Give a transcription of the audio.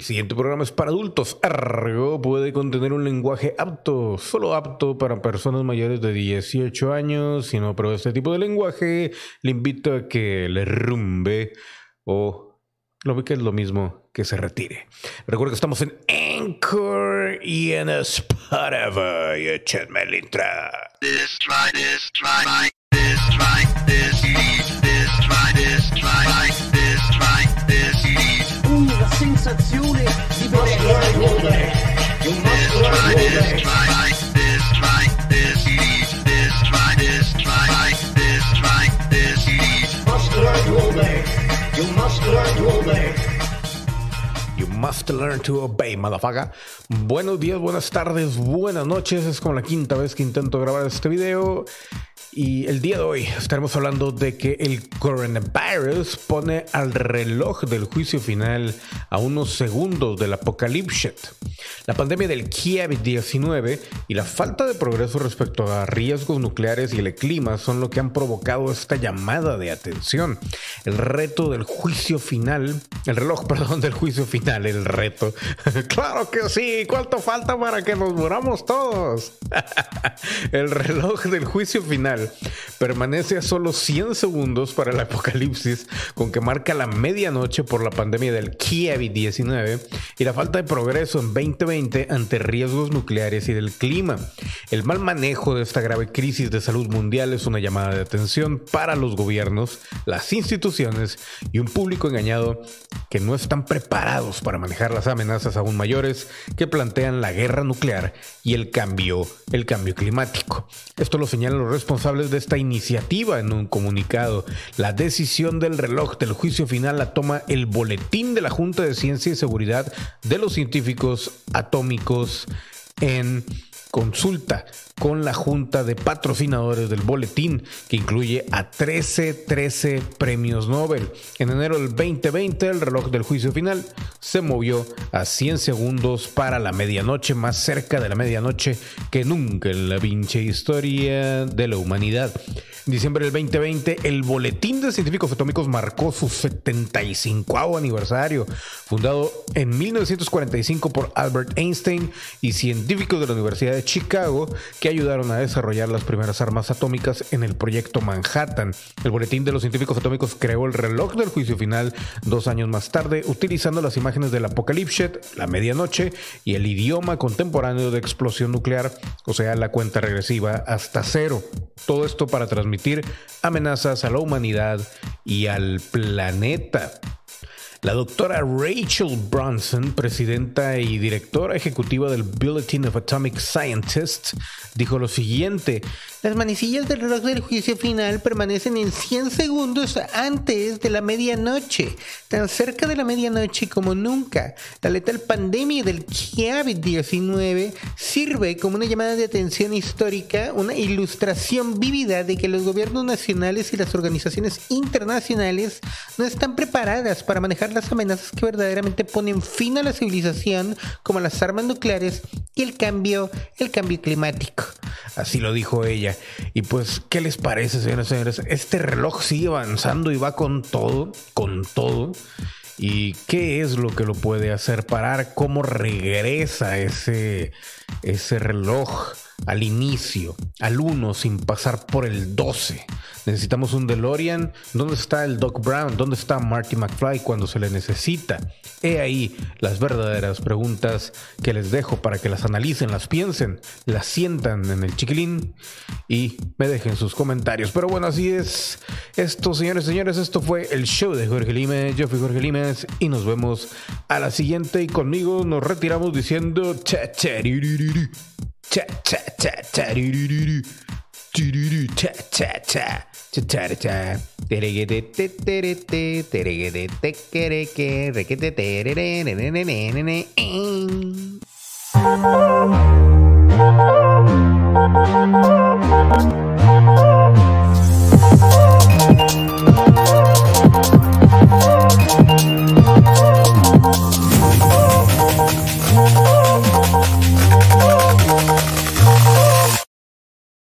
El siguiente programa es para adultos. Argo puede contener un lenguaje apto, solo apto para personas mayores de 18 años. Si no aprueba este tipo de lenguaje, le invito a que le rumbe o lo que es lo mismo que se retire. Recuerda que estamos en Anchor y en Spotify. Echenme el intro. this, try this, try this, try this, must learn to obey, motherfucker. Buenos días, buenas tardes, buenas noches. Es como la quinta vez que intento grabar este video. Y el día de hoy estaremos hablando de que el coronavirus pone al reloj del juicio final a unos segundos del apocalipsis. La pandemia del COVID-19 y la falta de progreso respecto a riesgos nucleares y el clima son lo que han provocado esta llamada de atención. El reto del juicio final, el reloj, perdón, del juicio final, el reto. claro que sí, ¿cuánto falta para que nos muramos todos? el reloj del juicio final permanece a solo 100 segundos para el apocalipsis, con que marca la medianoche por la pandemia del COVID-19 y la falta de progreso en 2020 ante riesgos nucleares y del clima. El mal manejo de esta grave crisis de salud mundial es una llamada de atención para los gobiernos, las instituciones y un público engañado que no están preparados para manejar las amenazas aún mayores que plantean la guerra nuclear y el cambio, el cambio climático. Esto lo señalan los responsables de esta iniciativa en un comunicado. La decisión del reloj del juicio final la toma el boletín de la Junta de Ciencia y Seguridad de los Científicos Atómicos en consulta con la junta de patrocinadores del boletín, que incluye a 13, 13 premios Nobel. En enero del 2020, el reloj del juicio final se movió a 100 segundos para la medianoche, más cerca de la medianoche que nunca en la pinche historia de la humanidad. Diciembre del 2020, el Boletín de Científicos Atómicos marcó su 75 aniversario, fundado en 1945 por Albert Einstein y científicos de la Universidad de Chicago que ayudaron a desarrollar las primeras armas atómicas en el proyecto Manhattan. El Boletín de los Científicos Atómicos creó el reloj del juicio final dos años más tarde, utilizando las imágenes del apocalipsis, la medianoche y el idioma contemporáneo de explosión nuclear, o sea, la cuenta regresiva hasta cero. Todo esto para transmitir amenazas a la humanidad y al planeta. La doctora Rachel Bronson, presidenta y directora ejecutiva del Bulletin of Atomic Scientists, dijo lo siguiente. Las manecillas del reloj del juicio final permanecen en 100 segundos antes de la medianoche, tan cerca de la medianoche como nunca. La letal pandemia del COVID-19 sirve como una llamada de atención histórica, una ilustración vívida de que los gobiernos nacionales y las organizaciones internacionales no están preparadas para manejar las amenazas que verdaderamente ponen fin a la civilización, como las armas nucleares y el cambio, el cambio climático. Así lo dijo ella. Y pues, ¿qué les parece, señores y señores? Este reloj sigue avanzando y va con todo, con todo. ¿Y qué es lo que lo puede hacer parar? ¿Cómo regresa ese, ese reloj al inicio, al 1, sin pasar por el 12? Necesitamos un DeLorean. ¿Dónde está el Doc Brown? ¿Dónde está Marty McFly cuando se le necesita? He ahí las verdaderas preguntas que les dejo para que las analicen, las piensen, las sientan en el chiquilín y me dejen sus comentarios. Pero bueno, así es esto, señores señores. Esto fue el show de Jorge Limes. Yo fui Jorge Limes y nos vemos a la siguiente. Y conmigo nos retiramos diciendo cha cha ta ta ta ta do do do do do do do ta ta ta ta ta ta ta